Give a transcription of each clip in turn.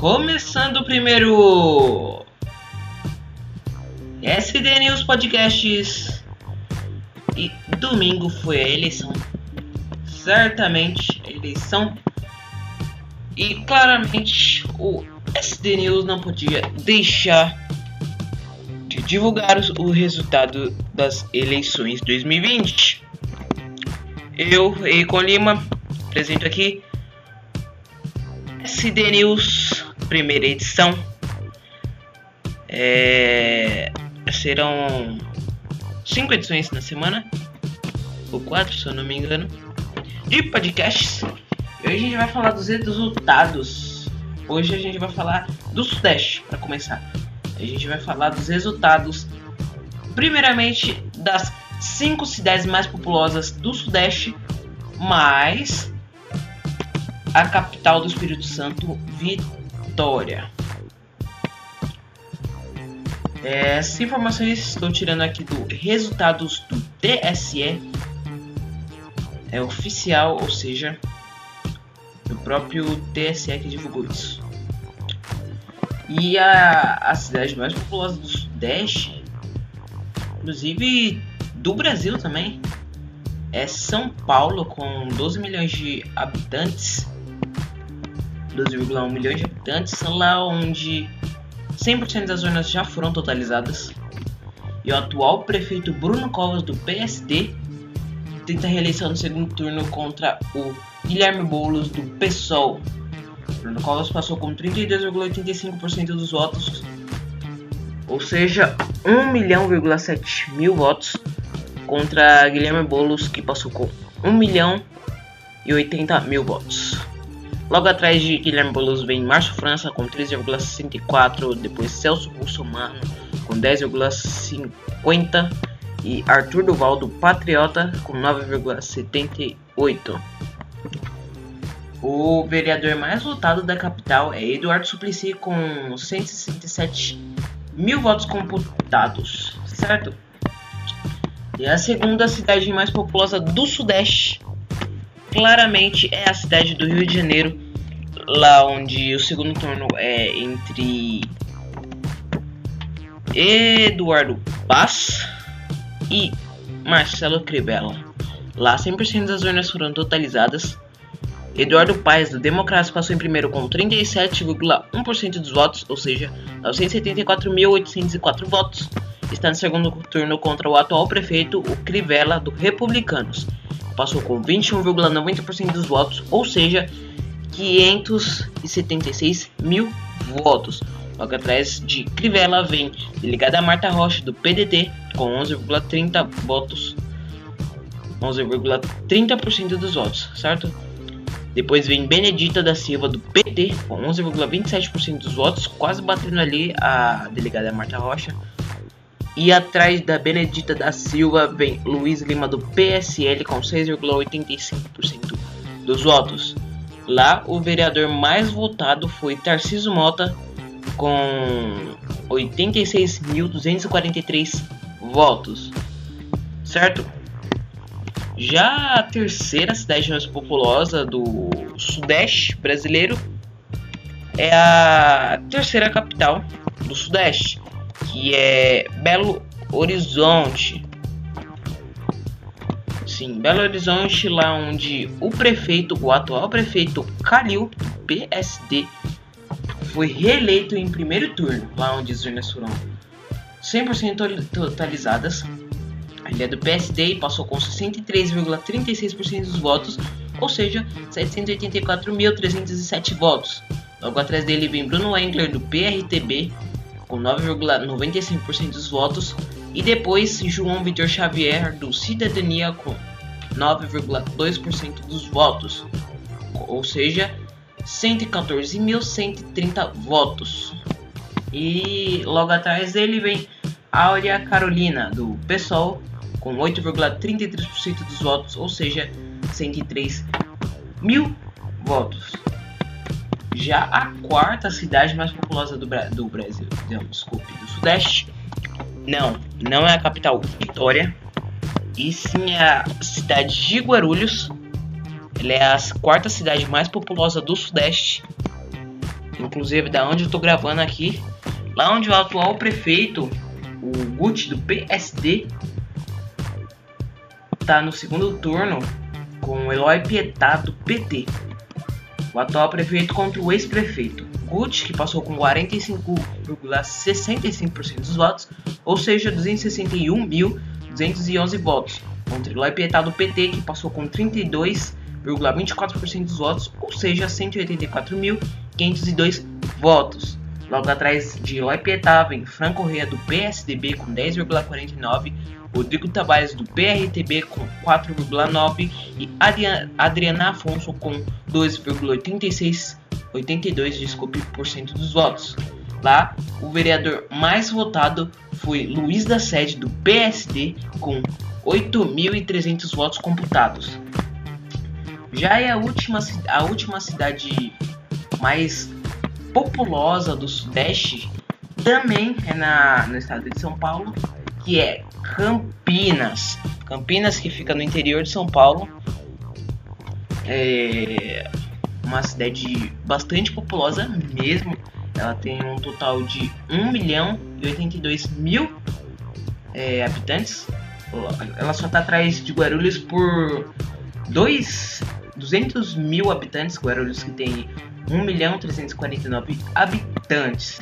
Começando o primeiro SD News Podcasts e domingo foi a eleição. Certamente a eleição e claramente o SD News não podia deixar de divulgar o resultado das eleições 2020. Eu, Eikon Lima, apresento aqui SD News, primeira edição. É, serão cinco edições na semana, ou quatro, se eu não me engano, de podcasts. E hoje a gente vai falar dos resultados. Hoje a gente vai falar do Sudeste, para começar. A gente vai falar dos resultados, primeiramente das cinco cidades mais populosas do Sudeste, mais a capital do Espírito Santo, Vitória. Essas informações estou tirando aqui do resultados do TSE. É oficial, ou seja, o próprio TSE que divulgou isso. E a, a cidade mais populosa do Sudeste, inclusive do Brasil também, é São Paulo, com 12 milhões de habitantes. 12,1 milhões de habitantes, lá onde 100% das zonas já foram totalizadas. E o atual prefeito Bruno Covas, do PSD, tenta reeleição no segundo turno contra o Guilherme Boulos, do PSOL. Bruno Covas passou com 32,85% dos votos, ou seja, 1 milhão,7 mil votos, contra Guilherme Boulos, que passou com 1 milhão e 80 mil votos. Logo atrás de Guilherme Boulos vem Márcio França com 3,64, depois Celso Russomano com 10,50 e Arthur Duval do Patriota com 9,78. O vereador mais votado da capital é Eduardo Suplicy com 167 mil votos computados, certo? E a segunda cidade mais populosa do Sudeste claramente é a cidade do Rio de Janeiro, lá onde o segundo turno é entre Eduardo Paz e Marcelo Crivella. Lá 100% das urnas foram totalizadas. Eduardo Paes, do Democratas, passou em primeiro com 37,1% dos votos, ou seja, 974.804 votos. Está no segundo turno contra o atual prefeito, o Crivella, do Republicanos, passou com 21,90% dos votos, ou seja, 576 mil votos. Logo atrás de Crivella vem delegada Marta Rocha do PDT com 11,30 votos, 11,30% dos votos, certo? Depois vem Benedita da Silva do PT com 11,27% dos votos, quase batendo ali a delegada Marta Rocha. E atrás da Benedita da Silva vem Luiz Lima do PSL com 6,85% dos votos. Lá, o vereador mais votado foi Tarciso Mota com 86.243 votos, certo? Já a terceira cidade mais populosa do Sudeste brasileiro é a terceira capital do Sudeste, que é Belo Horizonte. Sim, Belo Horizonte, lá onde o prefeito, o atual prefeito Calil, PSD, foi reeleito em primeiro turno, lá onde as urnas foram 100% totalizadas. Ele é do PSD e passou com 63,36% dos votos, ou seja, 784.307 votos. Logo atrás dele vem Bruno Engler do PRTB com 9,95% dos votos e depois João Vitor Xavier do Cidadania com 9,2% dos votos, ou seja, 114.130 votos. E logo atrás dele vem Áurea Carolina do PSOL com 8,33% dos votos, ou seja, 103 mil votos. Já a quarta cidade mais populosa do, Bra do Brasil, não, desculpe, do Sudeste, não, não é a capital Vitória, e sim a cidade de Guarulhos. Ela é a quarta cidade mais populosa do Sudeste. inclusive da onde eu tô gravando aqui, lá onde o atual prefeito, o Gucci do PSD, tá no segundo turno com o Eloy Pietá do PT. O atual prefeito contra o ex-prefeito Gucci, que passou com 45,65% dos votos, ou seja, 261.211 votos, contra Eloy Pietá do PT, que passou com 32,24% dos votos, ou seja, 184.502 votos. Logo atrás de Eloy Pietá vem Franco Correa do PSDB com 10,49%, Rodrigo Tavares do PRTB com 4,9% e Adriana Afonso com 2,86%. 82, desculpe, por cento dos votos. Lá, o vereador mais votado foi Luiz da Sede do PSD com 8.300 votos computados. Já é a última, a última cidade mais populosa do Sudeste, também é na, no estado de São Paulo, que é Campinas. Campinas, que fica no interior de São Paulo. É, uma cidade bastante populosa mesmo. Ela tem um total de 1 milhão e 82 mil é, habitantes. Ela só está atrás de Guarulhos por 2, 200 mil habitantes. Guarulhos que tem 1 milhão 349 habitantes,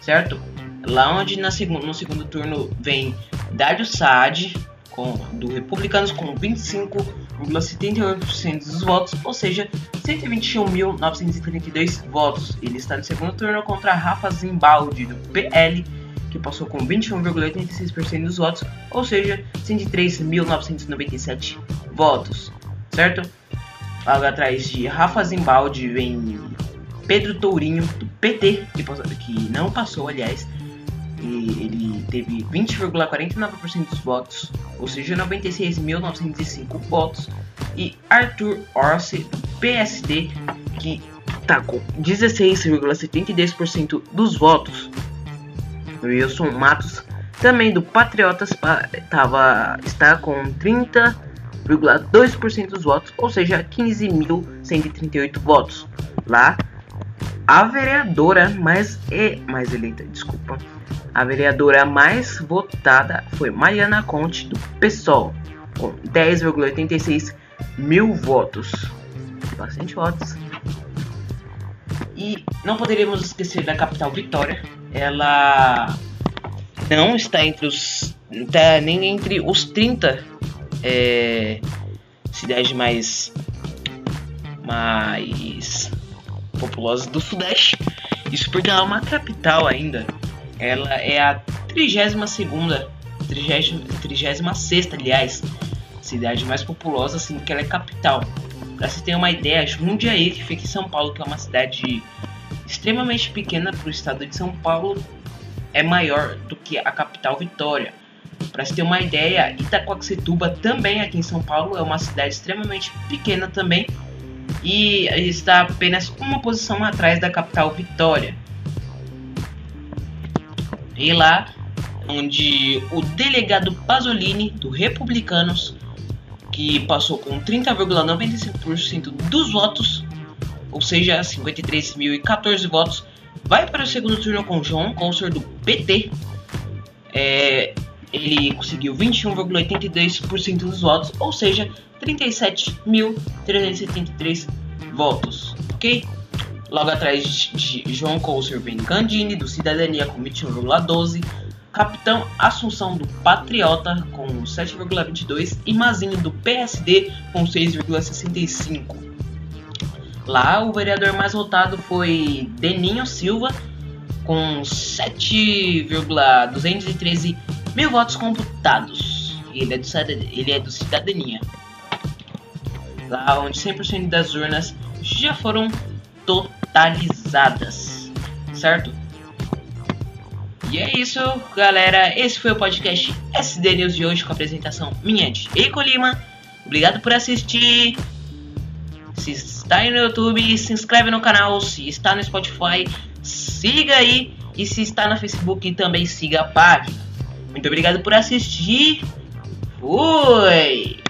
certo? Lá onde na seg no segundo turno vem Dário Saad, com, do Republicanos com 25,78% dos votos, ou seja, 121.932 votos. Ele está no segundo turno contra Rafa Zimbaldi, do PL, que passou com 21,86% dos votos, ou seja, 103.997 votos, certo? Logo atrás de Rafa Zimbaldi vem Pedro Tourinho, do PT, que, passou, que não passou, aliás, e ele teve 20,49% dos votos, ou seja, 96.905 votos, e Arthur Orsi, do PSD, que está com 16,72% dos votos. Wilson Matos, também do Patriotas, tava, está com 30,2% dos votos, ou seja, 15.138 votos. Lá, a vereadora mais, é, mais eleita, desculpa, a vereadora mais votada foi Mariana Conte, do PSOL, com 10,86 mil votos. Bastante votos. E não poderíamos esquecer da capital Vitória. Ela não está entre os. Tá nem entre os 30 é, cidades mais. mais populosas do Sudeste. Isso porque ela é uma capital ainda. Ela é a 32 segunda, 36 aliás, cidade mais populosa, assim, que ela é capital. Pra você ter uma ideia, Jundiaí, que fica em São Paulo, que é uma cidade extremamente pequena para o estado de São Paulo, é maior do que a capital Vitória. Para você ter uma ideia, Itacoaxetuba também aqui em São Paulo é uma cidade extremamente pequena também e está apenas uma posição atrás da capital Vitória. E lá onde o delegado Pasolini, do Republicanos, que passou com 30,95% dos votos, ou seja, 53.014 votos, vai para o segundo turno com João Conser, do PT. É, ele conseguiu 21,82% dos votos, ou seja, 37.373 votos, ok? Logo atrás de João vem Candini, do Cidadania, com 21,12%. Capitão Assunção, do Patriota, com 7,22%. E Mazinho, do PSD, com 6,65%. Lá, o vereador mais votado foi Deninho Silva, com 7,213 mil votos computados. Ele é do, ele é do Cidadania. Lá onde 100% das urnas já foram totalizadas, certo? E é isso, galera. Esse foi o podcast SD News de hoje com a apresentação minha de Eiko Lima. Obrigado por assistir. Se está aí no YouTube, se inscreve no canal. Se está no Spotify, siga aí. E se está no Facebook, também siga a página. Muito obrigado por assistir. Fui!